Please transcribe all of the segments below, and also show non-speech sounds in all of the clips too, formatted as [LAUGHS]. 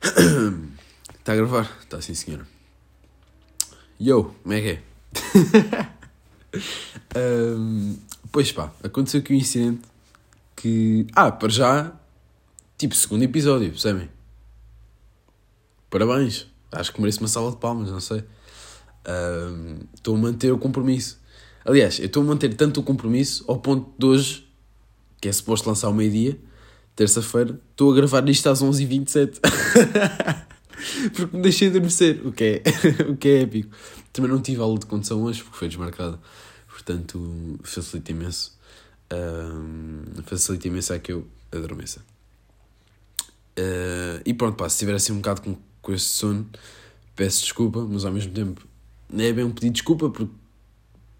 Está [COUGHS] a gravar? Está sim, senhora. Yo, como é que é? [LAUGHS] um, pois pá, aconteceu aqui um incidente que. Ah, para já. Tipo, segundo episódio, percebem? Parabéns. Acho que mereço uma sala de palmas, não sei. Estou um, a manter o compromisso. Aliás, eu estou a manter tanto o compromisso ao ponto de hoje, que é suposto lançar ao meio-dia, terça-feira, estou a gravar isto às 11h27. [LAUGHS] porque me deixei adormecer, o que, é, [LAUGHS] o que é épico. Também não tive aula de condução hoje, porque foi desmarcada. Portanto, facilita imenso. Um, facilita imenso é que eu adormeça. Uh, e pronto, pá, se estiver assim um bocado com, com este sono, peço desculpa, mas ao mesmo tempo não é bem um pedido de desculpa, porque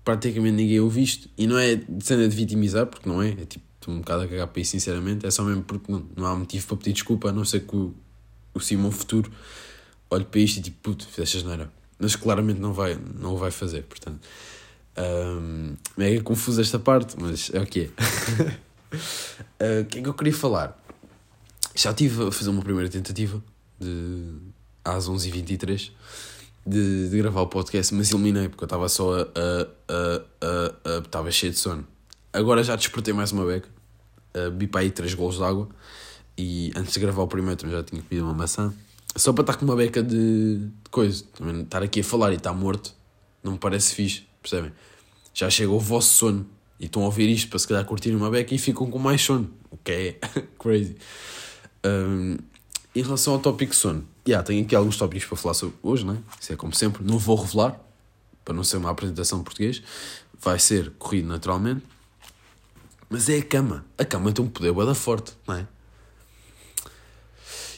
praticamente ninguém ouve isto. E não é cena de vitimizar, porque não é. É tipo, estou um bocado a cagar para isso, sinceramente. É só mesmo porque não, não há motivo para pedir desculpa, a não ser que o, o Simão Futuro olhe para isto e tipo, puto, fizeste asneira. Mas claramente não vai, não o vai fazer, portanto. Um, mega confuso esta parte, mas é o que é. uh, [LAUGHS] o que é que eu queria falar? Já estive a fazer uma primeira tentativa de, às 11h23 de, de gravar o podcast, mas eliminei porque eu estava só a. estava cheio de sono. Agora já despertei mais uma beca, uh, bebi para aí 3 golos de água e antes de gravar o primeiro também já tinha comido uma maçã. Só para estar com uma beca de, de coisa. Também estar aqui a falar e estar morto não me parece fixe, percebem? Já chega o vosso sono e estão a ouvir isto para se calhar curtirem uma beca e ficam com mais sono, o que é [LAUGHS] crazy. Um, em relação ao tópico sono, yeah, tenho aqui alguns tópicos para falar sobre hoje, não é? Isso é como sempre, não vou revelar, para não ser uma apresentação português, vai ser corrido naturalmente, mas é a cama. A cama tem um poder bada forte, não é?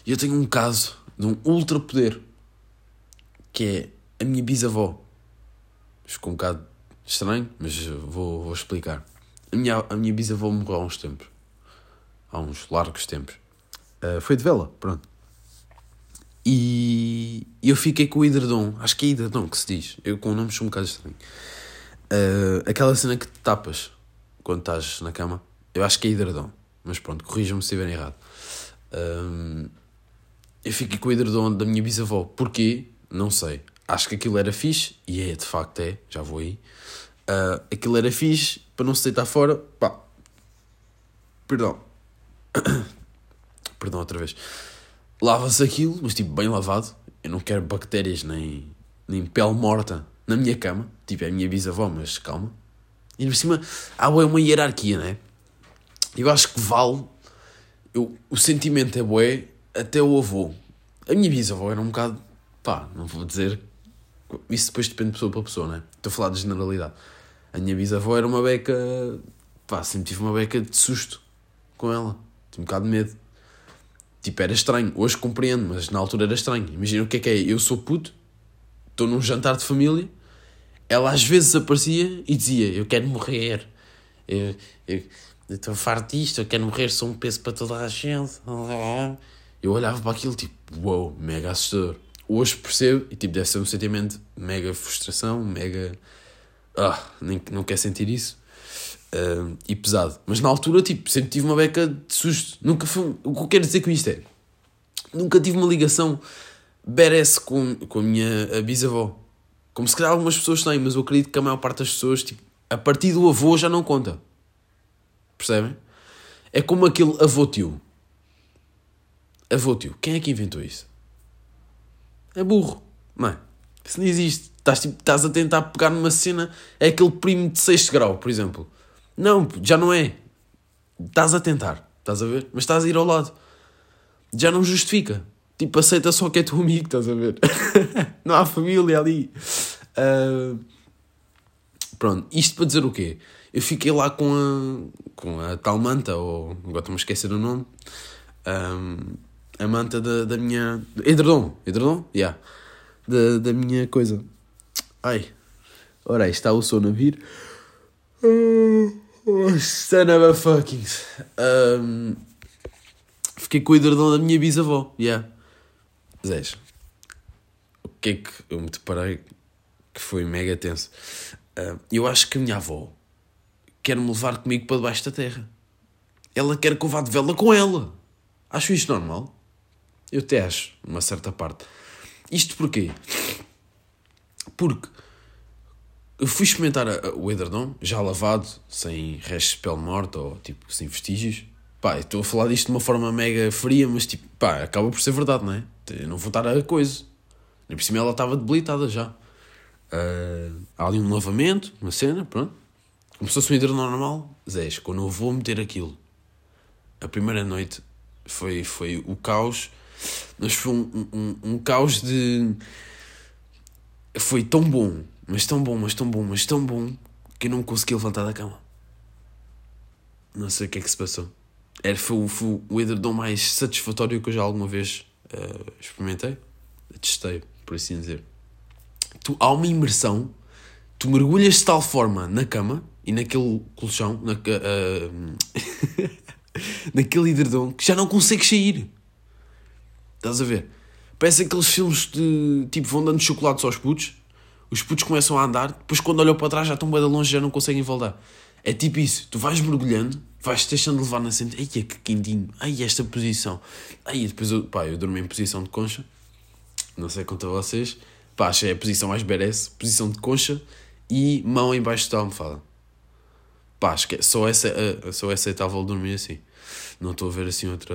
E eu tenho um caso de um ultra poder que é a minha bisavó. Ficou um bocado estranho, mas vou, vou explicar. A minha, a minha bisavó morreu há uns tempos. Há uns largos tempos. Uh, foi de vela, pronto. E eu fiquei com o hidredom. Acho que é hidredom que se diz. Eu com o nome sou um bocado estranho. Uh, aquela cena que te tapas quando estás na cama. Eu acho que é hidredom. Mas pronto, corrija-me se estiver errado. Um, eu fiquei com o edredom da minha bisavó. Porquê? Não sei. Acho que aquilo era fixe, e é, de facto é, já vou aí. Uh, aquilo era fixe, para não se deitar fora, pá. Perdão. [COUGHS] Perdão outra vez. Lava-se aquilo, mas tipo, bem lavado. Eu não quero bactérias nem, nem pele morta na minha cama. Tipo, é a minha bisavó, mas calma. E por cima, há uma hierarquia, né? Eu acho que vale. Eu, o sentimento é bué até o avô. A minha bisavó era um bocado. pá, não vou dizer. Isso depois depende de pessoa para pessoa, né? Estou a falar de generalidade. A minha bisavó era uma beca. pá, sempre tive uma beca de susto com ela. Tive um bocado de medo. Tipo, era estranho. Hoje compreendo, mas na altura era estranho. Imagina o que é que é. Eu sou puto, estou num jantar de família, ela às vezes aparecia e dizia: Eu quero morrer. Eu estou farto disto, eu quero morrer, sou um peso para toda a gente eu olhava para aquilo tipo, uou, wow, mega assustador. Hoje percebo e tipo, deve ser um sentimento mega frustração, mega. Ah, nem, não quer sentir isso. Uh, e pesado. Mas na altura, tipo, sempre tive uma beca de susto. Nunca foi. O que eu quero dizer com isto é. Nunca tive uma ligação badass com, com a minha a bisavó. Como se calhar algumas pessoas têm, mas eu acredito que a maior parte das pessoas, tipo, a partir do avô já não conta. Percebem? É como aquele avô-tio avô tio. Quem é que inventou isso? É burro. É? Isso não existe. Estás, tipo, estás a tentar pegar numa cena, é aquele primo de sexto grau, por exemplo. Não, já não é. Estás a tentar, estás a ver? Mas estás a ir ao lado. Já não justifica. Tipo, aceita só que é teu amigo, estás a ver? [LAUGHS] não há família ali. Uh... Pronto, isto para dizer o quê? Eu fiquei lá com a, com a tal manta, ou agora estou-me a esquecer o nome. Um a manta da, da minha. Edredom, edredom? Yeah. Da, da minha coisa. Ai. Ora, está o sono a vir. Oh, son of a fucking. Um, fiquei com o edredom da minha bisavó. Yeah. Zés. O que é que eu me deparei que foi mega tenso? Uh, eu acho que a minha avó quer-me levar comigo para debaixo da terra. Ela quer que eu vá de vela com ela. Acho isto normal. Eu até acho, uma certa parte. Isto porquê? Porque eu fui experimentar o edredom, já lavado, sem restos de pele morta ou tipo sem vestígios. Pá, estou a falar disto de uma forma mega fria, mas tipo, pá, acaba por ser verdade, não é? Eu não vou estar a coisa. Nem por cima ela estava debilitada já. Uh, há ali um lavamento, uma cena, pronto. Começou-se um edredom normal. Zés, quando eu vou meter aquilo, a primeira noite foi, foi o caos, mas foi um, um, um caos de. Foi tão bom, mas tão bom, mas tão bom, mas tão bom, que eu não consegui levantar da cama. Não sei o que é que se passou. Era, foi, foi o edredom mais satisfatório que eu já alguma vez uh, experimentei. Testei, por assim dizer. Tu, há uma imersão, tu mergulhas de tal forma na cama e naquele colchão, na, uh, [LAUGHS] naquele edredom, que já não consegues sair. Estás a ver? Parece aqueles filmes de tipo vão dando chocolates aos putos, os putos começam a andar, depois quando olham para trás já estão bem de longe já não conseguem voltar. É tipo isso, tu vais mergulhando, vais-te deixando levar na cena, ai que quentinho, ai esta posição, ai depois eu, pá, eu durmo em posição de concha, não sei quanto a vocês, pá, achei a posição mais berece, posição de concha e mão embaixo da almofada. Pá, acho que é, só, essa, só é aceitável dormir assim. Não estou a ver assim outra.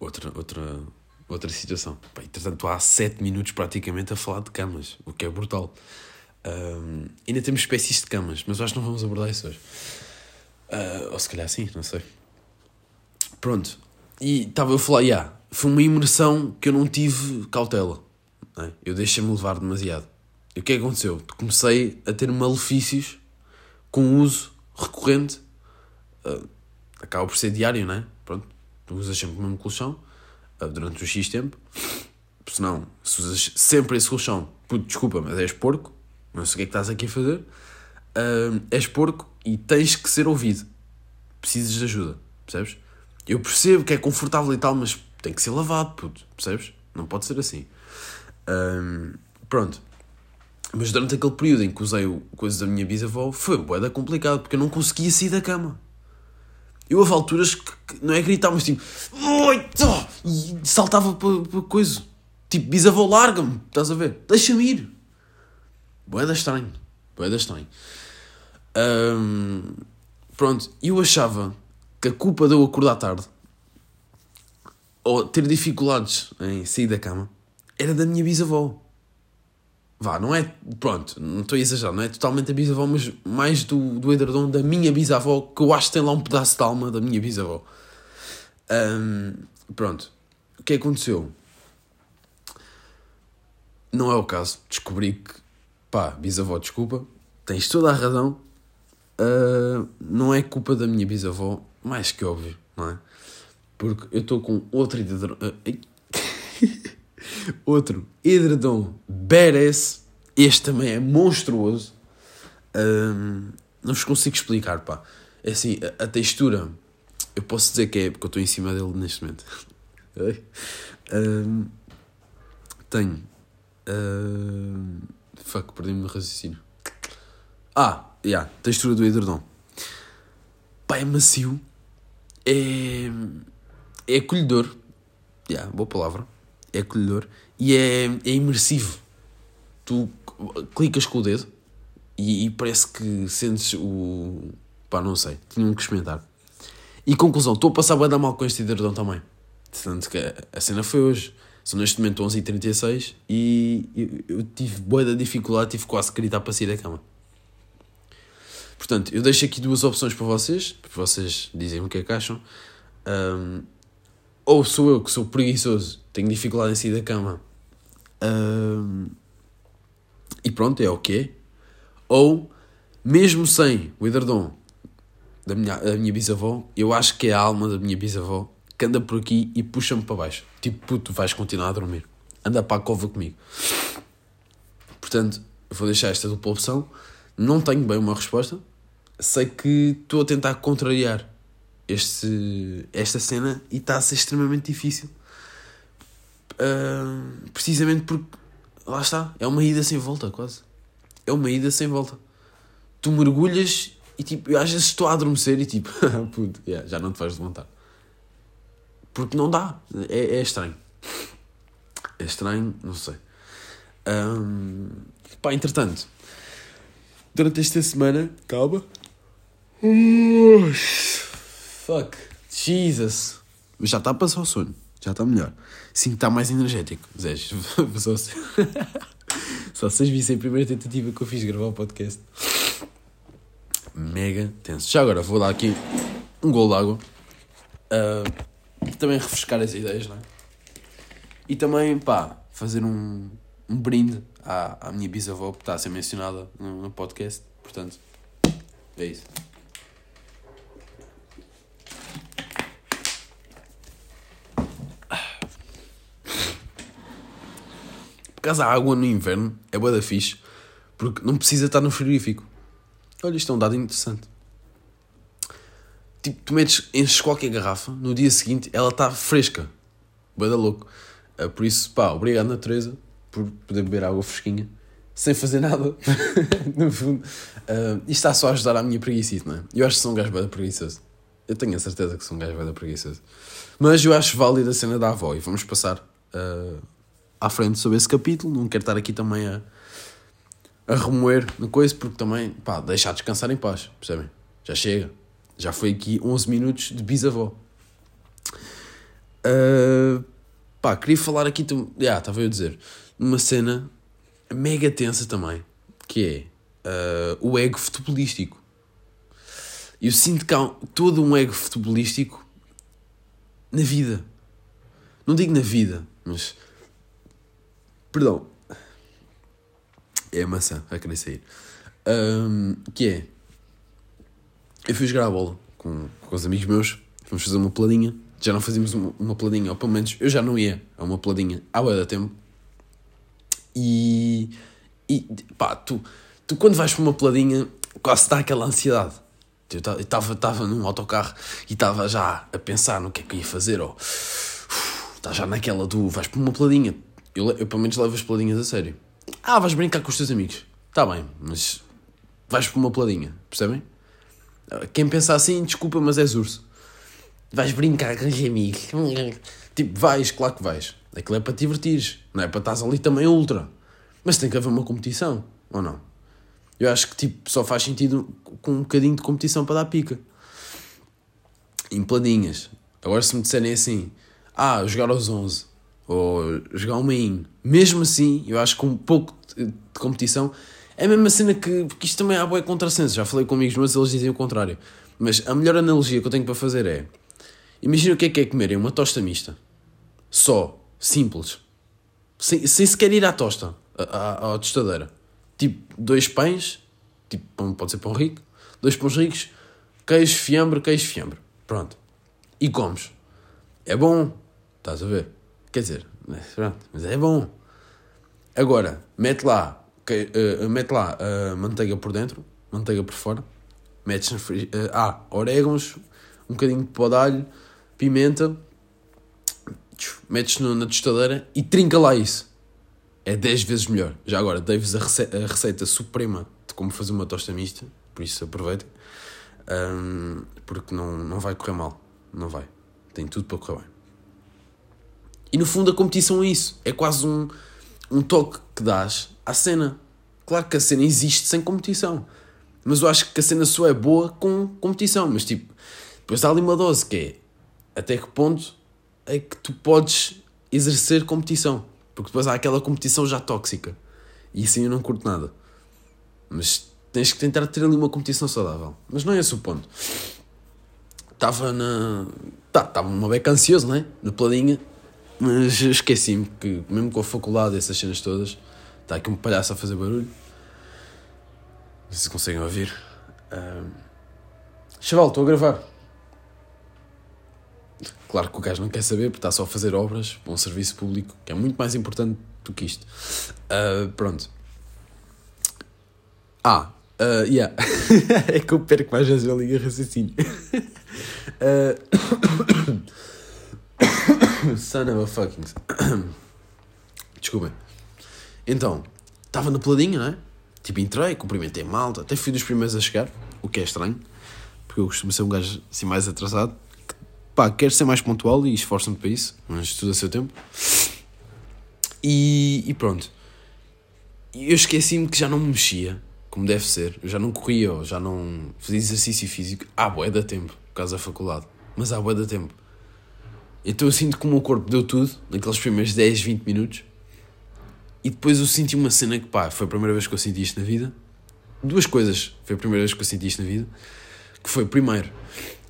Outra. Outra. Outra situação. Pá, entretanto, há 7 minutos praticamente a falar de camas, o que é brutal. Um, ainda temos espécies de camas, mas acho que não vamos abordar isso hoje. Uh, ou se calhar sim, não sei. Pronto. E estava eu a falar, yeah, foi uma imersão que eu não tive cautela. É? Eu deixei-me levar demasiado. E o que é que aconteceu? Comecei a ter malefícios com uso recorrente. Uh, acaba por ser diário, não é? Pronto. Tu usas sempre o mesmo colchão uh, durante um X tempo. Se não, se usas sempre esse colchão, puto, desculpa, mas és porco não sei o que é que estás aqui a fazer, uh, és porco e tens que ser ouvido. Precisas de ajuda, percebes? Eu percebo que é confortável e tal, mas tem que ser lavado, puto, percebes? Não pode ser assim. Uh, pronto. Mas durante aquele período em que usei coisas da minha bisavó, foi boeda complicado, porque eu não conseguia sair da cama. Eu houve alturas que, que não é gritar, mas tipo! E saltava para coisa. Tipo, bisavó, larga-me, estás a ver? Deixa-me ir. Boeda estranho. Boeda estranho. Um, pronto, eu achava que a culpa de eu acordar tarde ou ter dificuldades em sair da cama era da minha bisavó. Vá, não é. Pronto, não estou a exagerar, não é totalmente a bisavó, mas mais do, do edredom da minha bisavó, que eu acho que tem lá um pedaço de alma da minha bisavó. Um, pronto, o que aconteceu? Não é o caso. Descobri que pá, bisavó, desculpa, tens toda a razão, uh, não é culpa da minha bisavó, mais que óbvio, não é? Porque eu estou com outro edredom, uh, outro edredom badass, este também é monstruoso, uh, não vos consigo explicar, pá. É assim, a, a, textura, eu posso dizer que é porque eu estou em cima dele neste momento. [LAUGHS] uh, tenho Fuck, perdi-me no raciocínio. Ah, já, yeah, textura do edredom. Pá, é macio. É. É acolhedor. Já, yeah, boa palavra. É acolhedor. E é, é imersivo. Tu clicas com o dedo e, e parece que sentes o. Pá, não sei. Tinha que experimentar. E conclusão, estou a passar da mal com este edredom também. Tanto que a cena foi hoje. São neste momento 11h36 e eu, eu tive boa da dificuldade, tive quase que gritar para sair da cama. Portanto, eu deixo aqui duas opções para vocês, para vocês dizem o que é que acham. Um, ou sou eu que sou preguiçoso, tenho dificuldade em sair da cama um, e pronto, é o que é. Ou, mesmo sem o edredom da minha, da minha bisavó, eu acho que é a alma da minha bisavó que anda por aqui e puxa-me para baixo. Tipo, puto, vais continuar a dormir. Anda para a cova comigo. Portanto, vou deixar esta dupla opção. Não tenho bem uma resposta. Sei que estou a tentar contrariar este, esta cena e está a ser extremamente difícil. Uh, precisamente porque, lá está, é uma ida sem volta, quase. É uma ida sem volta. Tu mergulhas e tipo, às vezes estou a adormecer e tipo, [LAUGHS] puto, yeah, já não te vais levantar Porque não dá. É, é estranho. É estranho, não sei. Um, pá, entretanto, durante esta semana. Calma. Fuck. Jesus. Mas já está a passar o sono. Já está melhor. Que está mais energético. Zé, [LAUGHS] só, se... [LAUGHS] só vocês vissem a primeira tentativa que eu fiz de gravar o podcast. Mega tenso. Já agora vou dar aqui um gol de água. Uh, também refrescar as ideias, não é? E também, pá, fazer um, um brinde à, à minha bisavó que está a ser mencionada no, no podcast. Portanto, é isso. Causa da água no inverno é boa da fixe, porque não precisa estar no frigorífico. Olha, isto é um dado interessante. Tipo, tu metes, enches qualquer garrafa, no dia seguinte ela está fresca. Boa da louco. Uh, por isso, pá, obrigado natureza por poder beber água fresquinha sem fazer nada. [LAUGHS] no fundo, uh, isto está só a ajudar a minha preguiça, não é? Eu acho que sou um gajo bem preguiçoso. Eu tenho a certeza que sou um gajo bem preguiçoso. Mas eu acho válida a cena da avó e vamos passar uh, à frente sobre esse capítulo. Não quero estar aqui também a, a remoer na coisa, porque também, pá, deixar descansar em paz, percebem? Já chega. Já foi aqui 11 minutos de bisavó. Uh, pá, queria falar aqui, já, estava eu a dizer, numa cena mega tensa também, que é uh, o ego futebolístico. Eu sinto que há todo um ego futebolístico na vida. Não digo na vida, mas. Perdão. É a maçã a querer sair. Um, que é. Eu fui jogar a bola com, com os amigos meus. Fomos fazer uma peladinha. Já não fazíamos uma, uma peladinha, ou pelo menos eu já não ia a uma peladinha há da tempo. E, e pá, tu, tu quando vais para uma peladinha, quase dá aquela ansiedade. Eu estava num autocarro e estava já a pensar no que é que ia fazer, ou está já naquela do vais para uma peladinha. Eu, eu pelo menos levo as peladinhas a sério. Ah, vais brincar com os teus amigos. Está bem, mas vais para uma peladinha, percebem? Quem pensa assim, desculpa, mas és urso. Vais brincar com os amigos. [LAUGHS] Tipo, vais, claro que vais. Aquilo é para te divertires, não é para estás ali também ultra. Mas tem que haver uma competição, ou não? Eu acho que tipo, só faz sentido com um bocadinho de competição para dar pica. Em planинhas. Agora se me disserem assim, ah, jogar aos 11, ou jogar uma in, mesmo assim, eu acho que um pouco de, competição, é a mesma cena que, porque isto também há boa contrassenso, já falei com amigos meus eles dizem o contrário. Mas a melhor analogia que eu tenho para fazer é, imagina o que é que é comerem uma tosta mista, só, Simples. Sem, sem sequer ir à tosta, à, à, tostadeira. Tipo, dois pães, tipo, pode ser pão rico, dois pães ricos, queijo, fiambre, queijo, fiambre. Pronto. E comes. É bom. Estás a ver? Quer dizer, pronto, mas é bom. Agora, mete lá, que, uh, mete lá uh, manteiga por dentro, manteiga por fora, metes na uh, ah, orégãos, um bocadinho de pó de alho, pimenta, metes no, na tostadeira e trinca lá isso. É 10 vezes melhor. Já agora, dei-vos a, rece a, receita suprema de como fazer uma tosta mista, por isso aproveitem, um, porque não, não vai correr mal. Não vai. Tem tudo para correr bem. E no fundo a competição é isso. É quase um, um toque que dás à cena. Claro que a cena existe sem competição. Mas eu acho que a cena só é boa com competição. Mas tipo, depois há ali uma dose que é até que ponto é que tu podes exercer competição. Porque depois há aquela competição já tóxica. E assim eu não curto nada. Mas tens que tentar ter ali uma competição saudável. Mas não é esse o ponto. Estava na. Tá, estava uma beca ansioso, não é? Na peladinha. Mas esqueci-me que, mesmo com a faculdade, essas cenas todas, está aqui um palhaço a fazer barulho. Não sei se conseguem ouvir. Uh... Chaval, estou a gravar. Claro que o gajo não quer saber porque está só a fazer obras para um serviço público que é muito mais importante do que isto. Uh, pronto. Ah, uh, yeah. [LAUGHS] é que eu perco mais vezes a linha raciocínio. uh... Son of a fucking. [CLEARS THROAT] Desculpem. Então, estava na peladinha, não é? Tipo, entrei, cumprimentei malta, até fui dos primeiros a chegar, o que é estranho, porque eu costumo ser um gajo assim mais atrasado pá, quero ser mais pontual e esforço-me para isso, mas tudo a seu tempo. E, e pronto. Eu esqueci-me que já não me mexia, como deve ser. Eu já não corria, já não fazia exercício físico. Ah, boé da tempo, por causa da faculdade. Mas há boé da tempo. Então eu sinto que o meu corpo deu tudo, naqueles primeiros 10, 20 minutos. E depois eu senti uma cena que, pá, foi a primeira vez que eu senti isto na vida. Duas coisas foi a primeira vez que eu senti isto na vida. Que foi, primeiro,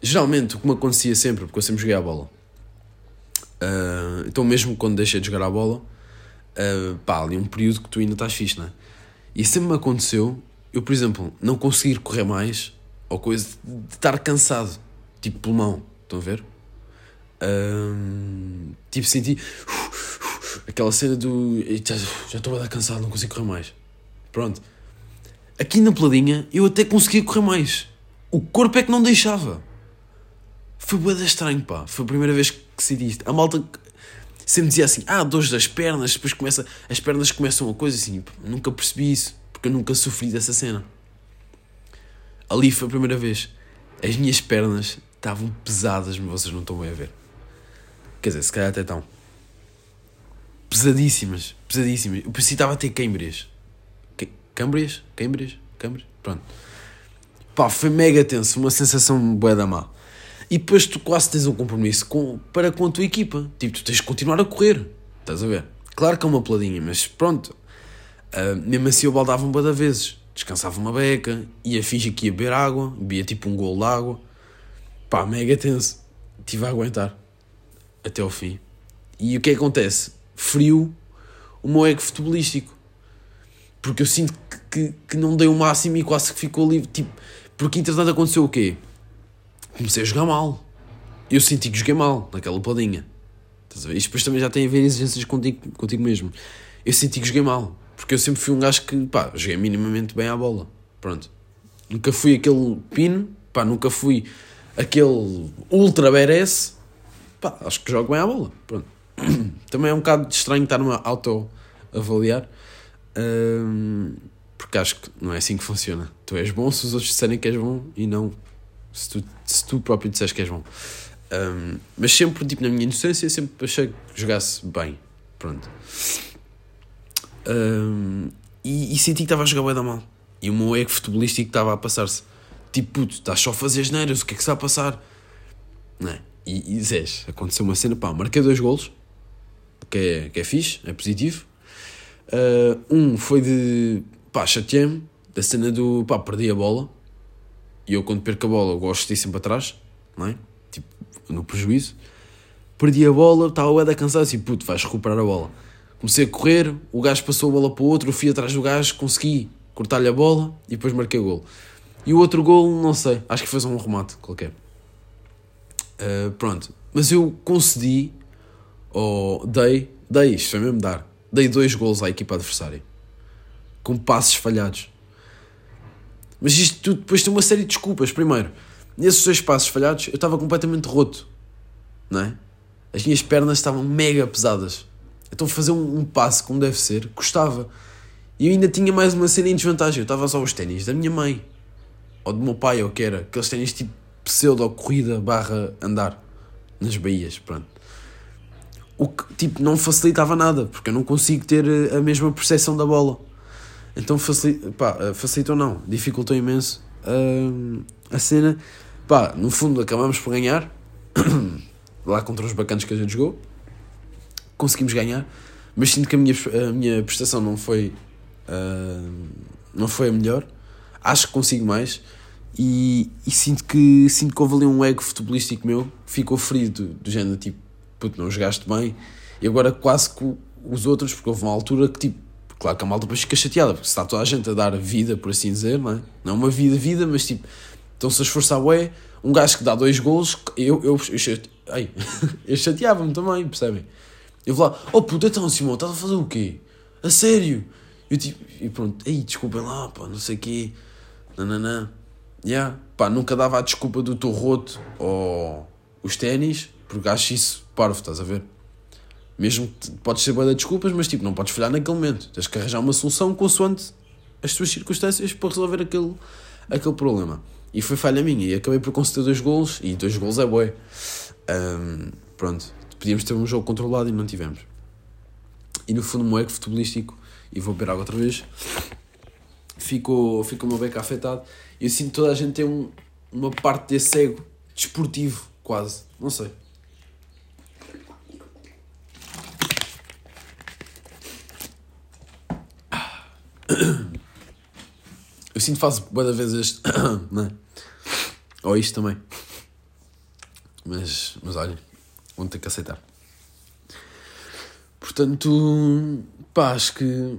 geralmente o que me acontecia sempre, porque eu sempre joguei a bola. Uh, então mesmo quando deixei de jogar a bola, uh, pá, ali um período que tu ainda estás fixe, não é? E sempre me aconteceu, eu, por exemplo, não conseguir correr mais, ou coisa de estar cansado, tipo pulmão, estão a ver? Uh, tipo, senti aquela cena do já, já estou a dar cansado, não consigo correr mais. Pronto. Aqui na peladinha eu até conseguia correr mais. O corpo é que não deixava. Foi boeda estranho, pá. Foi a primeira vez que senti isto. A malta sempre dizia assim: ah, dores das pernas, depois começa, as pernas começam a coisa assim. Nunca percebi isso, porque eu nunca sofri dessa cena. Ali foi a primeira vez. As minhas pernas estavam pesadas, mas vocês não estão bem a ver. Quer dizer, se calhar até estão. Pesadíssimas, pesadíssimas. Eu parecia que estava a ter câimbras. Câmbrias? Câmbrias? Câmbrias? Pronto. Pá, foi mega tenso, uma sensação bué da má. E depois tu quase tens um compromisso com, para com a tua equipa. Tipo, tu tens de continuar a correr. Estás a ver? Claro que é uma peladinha, mas pronto. Uh, mesmo assim eu baldava um da vezes. Descansava uma beca, ia fingir que ia beber água, bebia tipo um golo de água. Pá, mega tenso. Tive a aguentar. Até ao fim. E o que é que acontece? Frio o meu ego futebolístico. Porque eu sinto que, que, que não dei o máximo e quase que ficou ali. Tipo, porque entretanto aconteceu o quê? comecei a jogar mal. Eu senti que joguei mal naquela peladinha. Estás a ver? Isto depois também já tem a ver exigências contigo, contigo mesmo. Eu senti que joguei mal. Porque eu sempre fui um gajo que, pá, joguei minimamente bem à bola. Pronto. Nunca fui aquele pino, pá, nunca fui aquele ultra BRS. Pá, acho que jogo bem à bola. Pronto. [CLEARS THROAT] Também é um bocado estranho estar-me a auto-avaliar. Um, porque acho que não é assim que funciona. Tu és bom se os outros disserem que és bom e não se tu, se tu próprio disseres que és bom. Um, mas sempre, tipo, na minha inocência, sempre achei que jogasse bem. Pronto. Um, e, e, senti que estava a jogar bem da mal. E o meu ego futebolístico estava a passar-se. Tipo, puto, estás só a fazer as neiras, o que é que está a passar? Não é? E, e Zés, aconteceu uma cena, pá, marquei dois golos, que é, que é fixe, é positivo. Uh, um foi de, pá, chateei-me, da cena do, pá, perdi a bola. E eu, quando perco a bola, gosto de ir sempre atrás, não é? Tipo, no prejuízo. Perdi a bola, estava o Eda cansado, assim, puto, vais recuperar a bola. Comecei a correr, o gajo passou a bola para o outro, eu fui atrás do gajo, consegui cortar-lhe a bola e depois marquei o gol. E o outro gol, não sei, acho que foi só um remate qualquer. Uh, pronto, mas eu concedi, ou dei, dei, isto foi mesmo dar, dei dois gols à equipa adversária, com passes falhados. Mas isto tudo depois tem uma série de desculpas. Primeiro, nesses dois passos falhados, eu estava completamente roto, não é? As minhas pernas estavam mega pesadas. Então fazer um, um passo como deve ser, custava. E eu ainda tinha mais uma cena em desvantagem. Eu estava só os ténis da minha mãe, ou do meu pai, ou que era. Aqueles ténis tipo pseudo-corrida barra andar nas baías, pronto. O que, tipo, não facilitava nada, porque eu não consigo ter a mesma percepção da bola. Então facilitou, pá, eh, facilitou não, dificultou imenso uh, a cena. Pá, no fundo acabamos por ganhar, [COUGHS] lá contra os bacanas que a gente jogou, conseguimos ganhar, mas sinto que a minha, a minha prestação não foi, uh, não foi a melhor. Acho que consigo mais e, e, sinto, que, sinto que houve ali um ego futebolístico meu ficou ferido, do, do género tipo, puto, não jogaste bem, e agora quase que os outros, porque houve uma altura que tipo Claro que a malta depois fica chateada, porque está toda a gente a dar vida, por assim dizer, não é? Não uma vida, vida, mas tipo, estão-se a esforçar, ué, um gajo que dá dois golos, eu, eu, eu, chate... [LAUGHS] Eu chateava-me também, percebem? Eu vou lá, oh puta, então Simão, estás a fazer o quê? A sério? Eu tipo, e pronto, ei, desculpem lá, pá, não sei o quê, nananã, yeah, pá, nunca dava a desculpa do teu roto ou os ténis, porque acho isso parvo, estás a ver? Mesmo que podes ser boa de desculpas, mas tipo, não podes falhar naquele momento. Tens que arranjar uma solução consoante as tuas circunstâncias para resolver aquele, aquele problema. E foi falha minha. E acabei por conceder dois golos. E dois golos é bué. Um, pronto, podíamos ter um jogo controlado e não tivemos. E no fundo, o meu ego futebolístico, e vou beber água outra vez, ficou, ficou o meu beco afetado. Eu sinto toda a gente tem um, uma parte desse ego desportivo, quase. Não sei. [COUGHS] Eu sinto que faço vezes [COUGHS] não é? Ou isto também. Mas, mas olha, vão ter que aceitar. Portanto, pá, acho que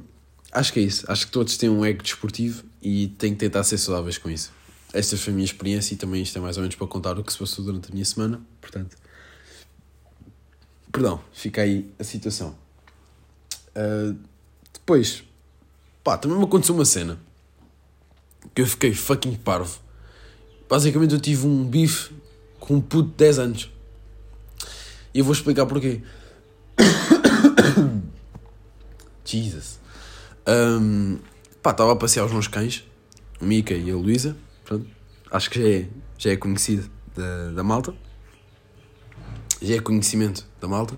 acho que é isso. Acho que todos têm um ego desportivo e têm que tentar ser saudáveis com isso. Esta foi a minha experiência e também isto é mais ou menos para contar o que se passou durante a minha semana. Portanto, perdão, fica aí a situação. Uh, depois, pá, também me aconteceu uma cena que eu fiquei fucking parvo. Basicamente, eu tive um bife com um puto de 10 anos. E eu vou explicar porquê. [COUGHS] Jesus. Um, pá, estava a passear os meus cães, o Mika e a Luísa. Acho que já é, já é conhecido da, da malta. Já é conhecimento da malta.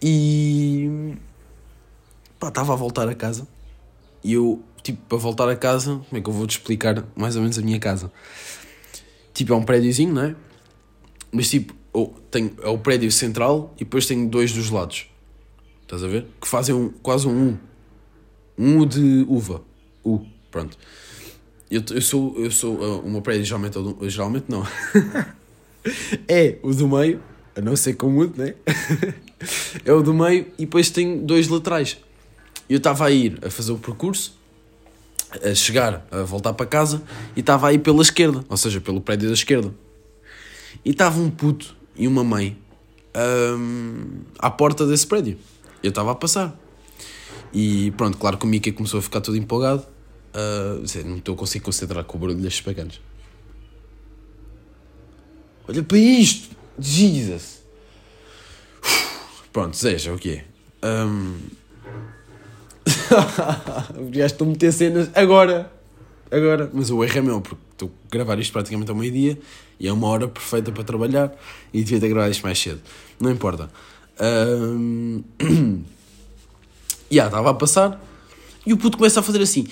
E. pá, estava a voltar a casa. E eu, tipo, para voltar a casa, como é que eu vou te explicar mais ou menos a minha casa? Tipo, é um prédiozinho, não é? Mas tipo, tem, é o prédio central e depois tem dois dos lados. Estás a ver? Que fazem um, quase um U. Um U de uva. U, pronto. Eu, eu sou, eu sou uh, prédio geralmente, é geralmente não. [LAUGHS] é o do meio, a não ser com muito, né? [LAUGHS] é o do meio e depois tem dois laterais. Eu estava a ir a fazer o percurso, a chegar, a voltar para casa e estava a ir pela esquerda, ou seja, pelo prédio da esquerda. E estava um puto e uma mãe um, à porta desse prédio. Eu estava a passar. E pronto, claro que o Mickey começou a ficar todo empolgado. Uh, não estou a conseguir concentrar com o barulho destes bacanas. Olha para isto! Jesus! Pronto, seja o que é. Um... estou a meter cenas agora. Agora. Mas o erro é meu, porque estou a gravar isto praticamente ao meio-dia e é uma hora perfeita para trabalhar e devia ter gravado isto mais cedo. Não importa. Um... yeah, [CLEARS THROAT] estava a passar e o puto começa a fazer assim.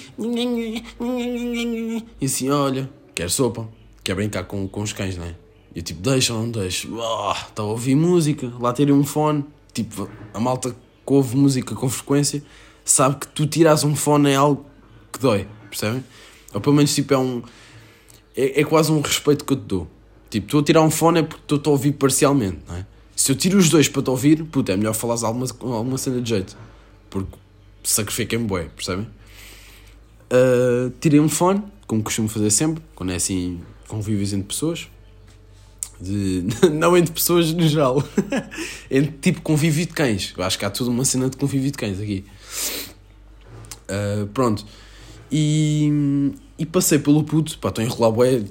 E assim, olha, quer sopa, quer brincar com, com os cães, não é? E eu tipo, deixa ou não deixa? Oh, está a ouvir música, lá terem um fone. Tipo, a malta que ouve música com frequência sabe que tu tiras um fone é algo que dói, percebem? Ou pelo menos tipo é um. É, é quase um respeito que eu te dou. Tipo, estou a tirar um fone é porque estou a ouvir parcialmente, não é? Se eu tiro os dois para te ouvir, puta, é melhor falares alguma, alguma cena de jeito. Porque sacrifiquei-me bué, percebem? Uh, tirei um fone, como costumo fazer sempre, quando é assim convívios entre pessoas. De, [LAUGHS] não entre pessoas no geral. [LAUGHS] entre tipo convívio de cães. Eu acho que há toda uma cena de convívio de cães aqui. Uh, pronto. E, e passei pelo puto, pá, estou a enrolar bué,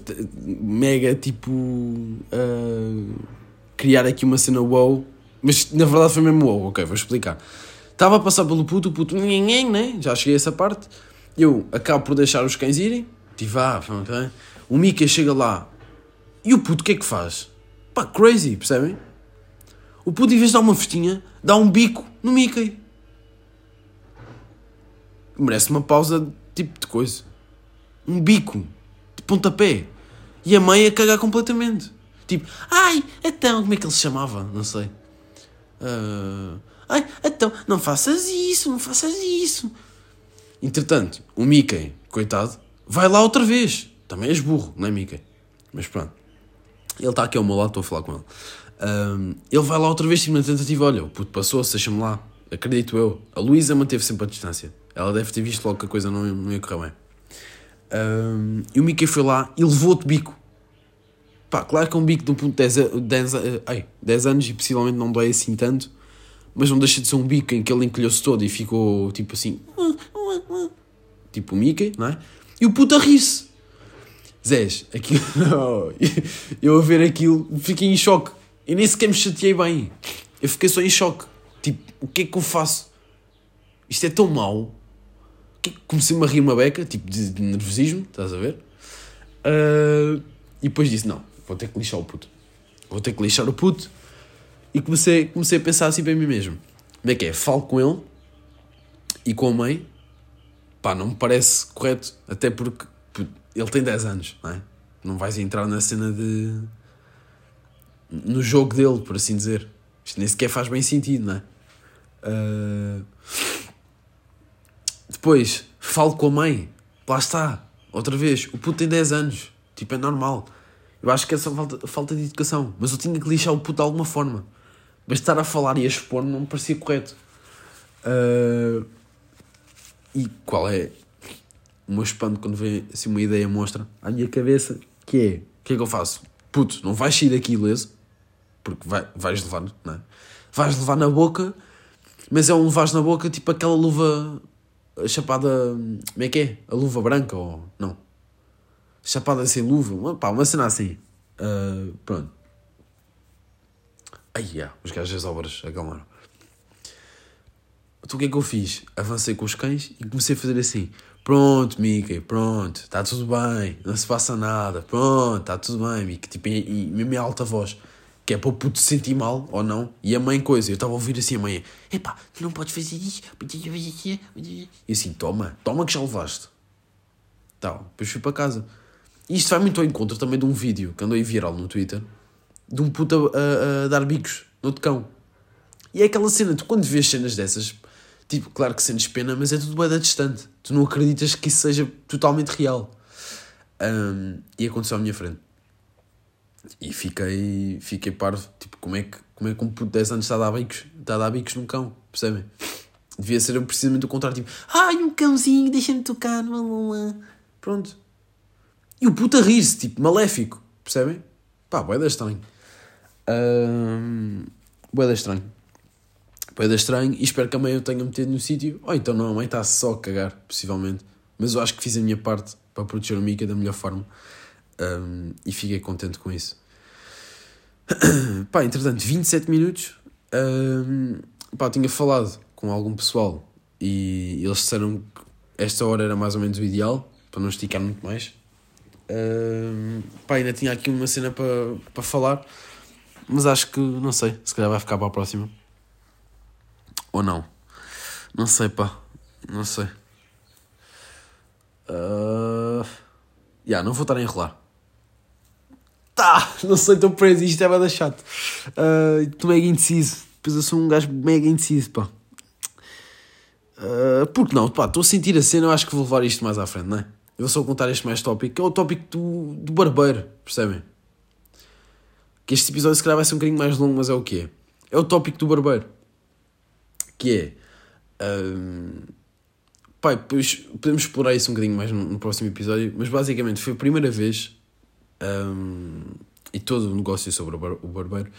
mega tipo. Uh, criar aqui uma cena wow. Mas na verdade foi mesmo wow, ok, vou explicar. Estava a passar pelo puto, o puto, né? Já cheguei a essa parte. Eu acabo por deixar os cães irem. Tipo, ah, okay. o Mickey chega lá. E o puto o que é que faz? Pá, crazy, percebem? O puto, em vez de dar uma festinha, dá um bico no Mickey. Merece uma pausa tipo de coisa. Um bico. De pontapé. E a mãe a cagar completamente. Tipo, ai, então, como é que ele se chamava? Não sei. Uh, ai, então, não faças isso, não faças isso. Entretanto, o Mickey, coitado, vai lá outra vez. Também és burro, não é, Mickey? Mas pronto. Ele está aqui ao meu lado, estou a falar com ele. Um, ele vai lá outra vez, tipo, na tentativa, olha, o puto passou, deixa-me lá. Acredito eu. A Luísa manteve sempre a distância. Ela deve ter visto logo que a coisa não, não ia correr bem. Um, e o Mickey foi lá e levou-te bico. Pá, claro que é um bico de um ponto de 10, 10, ai, 10 anos e possivelmente não dói assim tanto, mas não deixa de ser um bico em que ele encolheu-se todo e ficou tipo assim. Tipo o Mickey, não é? E o puto a rir-se. Zés, aquilo. [LAUGHS] eu a ver aquilo fiquei em choque. E nem sequer me chateei bem. Eu fiquei só em choque. Tipo, o que é que eu faço? Isto é tão mau. É comecei-me a rir uma beca, tipo de, de nervosismo, estás a ver? Uh, e depois disse: Não, vou ter que lixar o puto. vou ter que lixar o puto. E comecei, comecei a pensar assim para mim mesmo: como é que é? Falo com ele e com a mãe, pá, não me parece correto, até porque ele tem 10 anos, não é? Não vais entrar na cena de. no jogo dele, por assim dizer. Isto nem sequer faz bem sentido, não é? Uh... Depois, falo com a mãe, lá está, outra vez, o puto tem 10 anos, tipo, é normal. Eu acho que é só falta, falta de educação, mas eu tinha que lixar o puto de alguma forma. Mas estar a falar e a expor não me parecia correto. Uh... E qual é o meu espanto quando vem assim uma ideia mostra à minha cabeça que é o que é que eu faço? Puto, não vais sair daqui ileso, porque vai, vais levar, não é? Vais levar na boca, mas é um levares na boca tipo aquela luva chapada. Como é que é? A luva branca ou. Não. Chapada sem luva. Uma, pá, uma cena assim. Uh, pronto. Ai, yeah, os gajos das obras acalmaram. Então o que é que eu fiz? Avancei com os cães e comecei a fazer assim. Pronto, Mickey, pronto, está tudo bem, não se passa nada, pronto, está tudo bem, Mickey. Tipo, em, mesmo em alta voz, que é para o puto se sentir mal ou não. E a mãe, coisa, eu estava a ouvir assim a mãe: epá, tu não podes fazer isso, e assim, toma, toma que já levaste. Tal, depois fui para casa. E isto vai muito ao encontro também de um vídeo que andou aí viral no Twitter de um puto a, a, a dar bicos no cão. E é aquela cena, tu quando vês cenas dessas, tipo, claro que sentes pena, mas é tudo bem distante. Tu não acreditas que isso seja totalmente real. Um, e aconteceu à minha frente. E fiquei, fiquei parvo, tipo, como é que, como é que um puto de 10 anos está a dar bicos, está a dar bicos num cão, percebem? Devia ser precisamente o contrário, tipo, ai, um cãozinho, deixa-me tocar. Pronto. E o puto a rir-se, tipo, maléfico, percebem? Pá, boeda estranho. Um, boeda estranho. Boeda estranho e espero que a mãe eu tenha metido no sítio. Ou então não, a mãe está só a cagar, possivelmente. Mas eu acho que fiz a minha parte para proteger o Mika da melhor forma. Um, e fiquei contente com isso. [COUGHS] pá, entretanto, 27 minutos. Um, pá, tinha falado com algum pessoal e eles disseram que esta hora era mais ou menos o ideal para não esticar muito mais. Um, pá, ainda tinha aqui uma cena para, para falar, mas acho que não sei, se calhar vai ficar para a próxima. Ou não? Não sei, pá, não sei. Uh... Yeah, não vou estar a enrolar. Tá, não sei, estou preso, isto é bada chato. Estou uh, mega indeciso. Depois eu sou um gajo mega indeciso, pá. Uh, porque não, pá, estou a sentir a cena, eu acho que vou levar isto mais à frente, não é? Eu vou só contar este mais tópico, é o tópico do, do barbeiro, percebem? Que este episódio se calhar vai ser um bocadinho mais longo, mas é o que é. É o tópico do barbeiro. Que é... Um, pá, depois podemos explorar isso um bocadinho mais no, no próximo episódio, mas basicamente foi a primeira vez... Um, e todo o negócio é sobre o, bar, o barbeiro,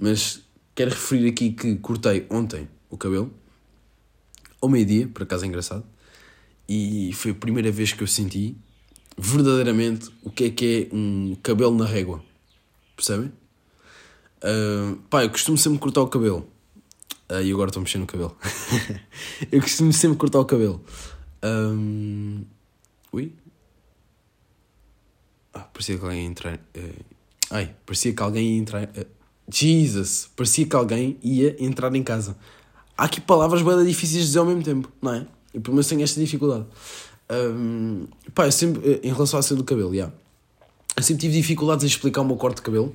mas quero referir aqui que cortei ontem o cabelo, ao meio-dia, por acaso é engraçado, e foi a primeira vez que eu senti verdadeiramente o que é que é um cabelo na régua. Percebem? Uh, pá, eu costumo sempre cortar o cabelo. Uh, e agora estou mexendo no cabelo. [LAUGHS] eu costumo sempre cortar o cabelo. Um, ui? Ah, parecia que alguém ia entrar. Uh, ai, parecia que alguém ia entrar. Uh, Jesus! Parecia que alguém ia entrar em casa. Há aqui palavras bem difíceis de dizer ao mesmo tempo, não é? Eu pelo menos tenho esta dificuldade. Um, pá, eu sempre, eh, em relação à cena do cabelo, yeah, eu sempre tive dificuldades em explicar o meu corte de cabelo,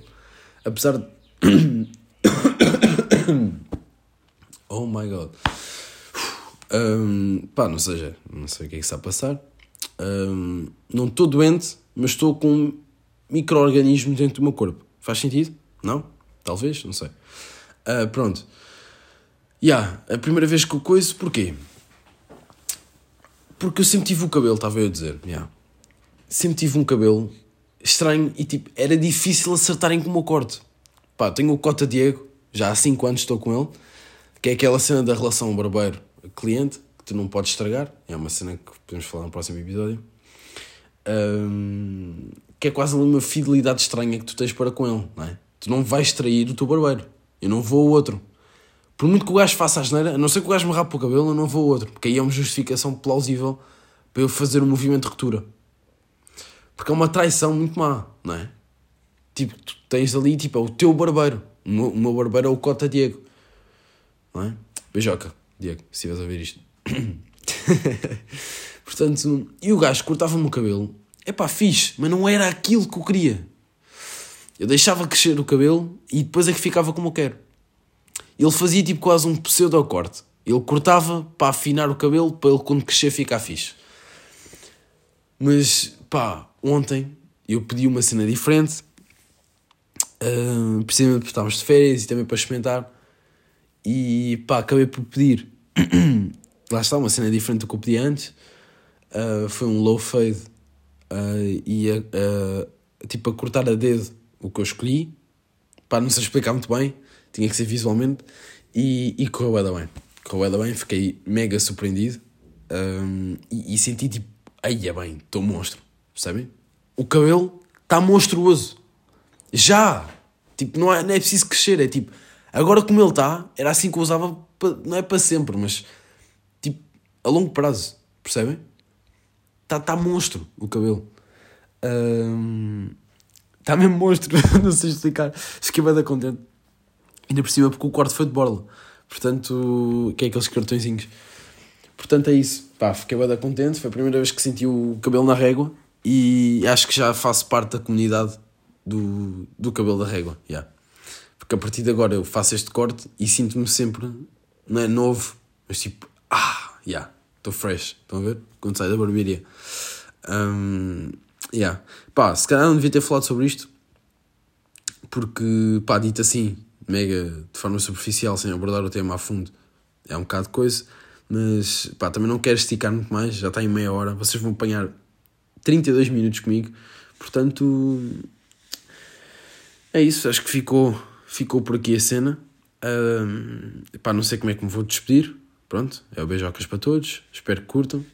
apesar de. [COUGHS] oh my god. Um, pá, não seja, não sei o que é que está a passar. Um, não estou doente, mas estou com micro-organismos dentro do meu corpo. Faz sentido? Não? Talvez, não sei. Uh, pronto. Yeah, a primeira vez que eu coiso, porquê? Porque eu sempre tive o cabelo, estava eu a dizer. Yeah. Sempre tive um cabelo estranho e tipo, era difícil acertarem com o meu corte. Pá, tenho o Cota Diego, já há 5 anos estou com ele, que é aquela cena da relação barbeiro-cliente, que tu não podes estragar. É uma cena que podemos falar no próximo episódio. Um, que é quase uma fidelidade estranha que tu tens para com ele, não é? Tu não vais trair o teu barbeiro. Eu não vou ao outro. Por muito que o gajo faça a geneira, a não ser que o gajo me rape o cabelo, eu não vou ao outro. Porque aí é uma justificação plausível para eu fazer um movimento de ruptura. Porque é uma traição muito má, não é? Tipo, tu tens ali, tipo, é o teu barbeiro. O meu, o meu barbeiro é o Cota Diego. Não é? Beijoca, Diego, se estiveres a ver isto. [COUGHS] Portanto, e o gajo cortava-me o cabelo. É pá, fixe, mas não era aquilo que eu queria. Eu deixava crescer o cabelo e depois é que ficava como eu quero. Ele fazia tipo quase um pseudo-corte. Ele cortava para afinar o cabelo para ele quando crescer ficar fixe. Mas pá, ontem eu pedi uma cena diferente. Precisamente porque estávamos de férias e também para experimentar. E pá, acabei por pedir. [CLEARS THROAT] Lá está, uma cena diferente do que eu pedi antes. Uh, foi um low fade. Uh, e uh, tipo a cortar a dedo o que eu escolhi. Pá, não sei explicar muito bem. Tinha que ser visualmente. E, e correu bem. Correu bem, fiquei mega surpreendido. Um, e, e, senti tipo, aí é bem, estou monstro. Percebem? O cabelo está monstruoso. Já! Tipo, não é, não é preciso crescer, é tipo, agora como ele está, era assim que eu usava, não é para sempre, mas tipo, a longo prazo. Percebem? Está tá monstro o cabelo. Um, Está mesmo monstro, [LAUGHS] não sei explicar. Fiquei bem da contente. Ainda por cima porque o quarto foi de borla. Portanto, que é aqueles cartõezinhos. Portanto, é isso. Pá, fiquei bem da contente. Foi a primeira vez que senti o cabelo na régua. E acho que já faço parte da comunidade do, do cabelo da régua. Yeah. Porque a partir de agora eu faço este corte e sinto-me sempre, não é novo, mas tipo, ah, já, yeah, estou fresh. Estão a ver? Quando sai da barbearia. Um, Yeah. Pá, se calhar não devia ter falado sobre isto, porque, pá, dito assim, mega de forma superficial, sem abordar o tema a fundo, é um bocado de coisa, mas, pá, também não quero esticar muito mais, já está em meia hora, vocês vão apanhar 32 minutos comigo, portanto, é isso, acho que ficou, ficou por aqui a cena. Um, pá, não sei como é que me vou despedir. Pronto, é o beijocas para todos. Espero que curtam.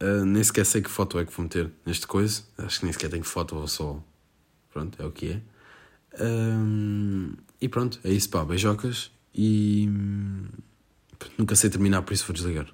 Uh, nem sequer sei que foto é que vou meter neste coisa. Acho que nem sequer tenho foto ou só. Pronto, é o que é. E pronto, é isso, pá. Beijocas. E. Nunca sei terminar, por isso vou desligar.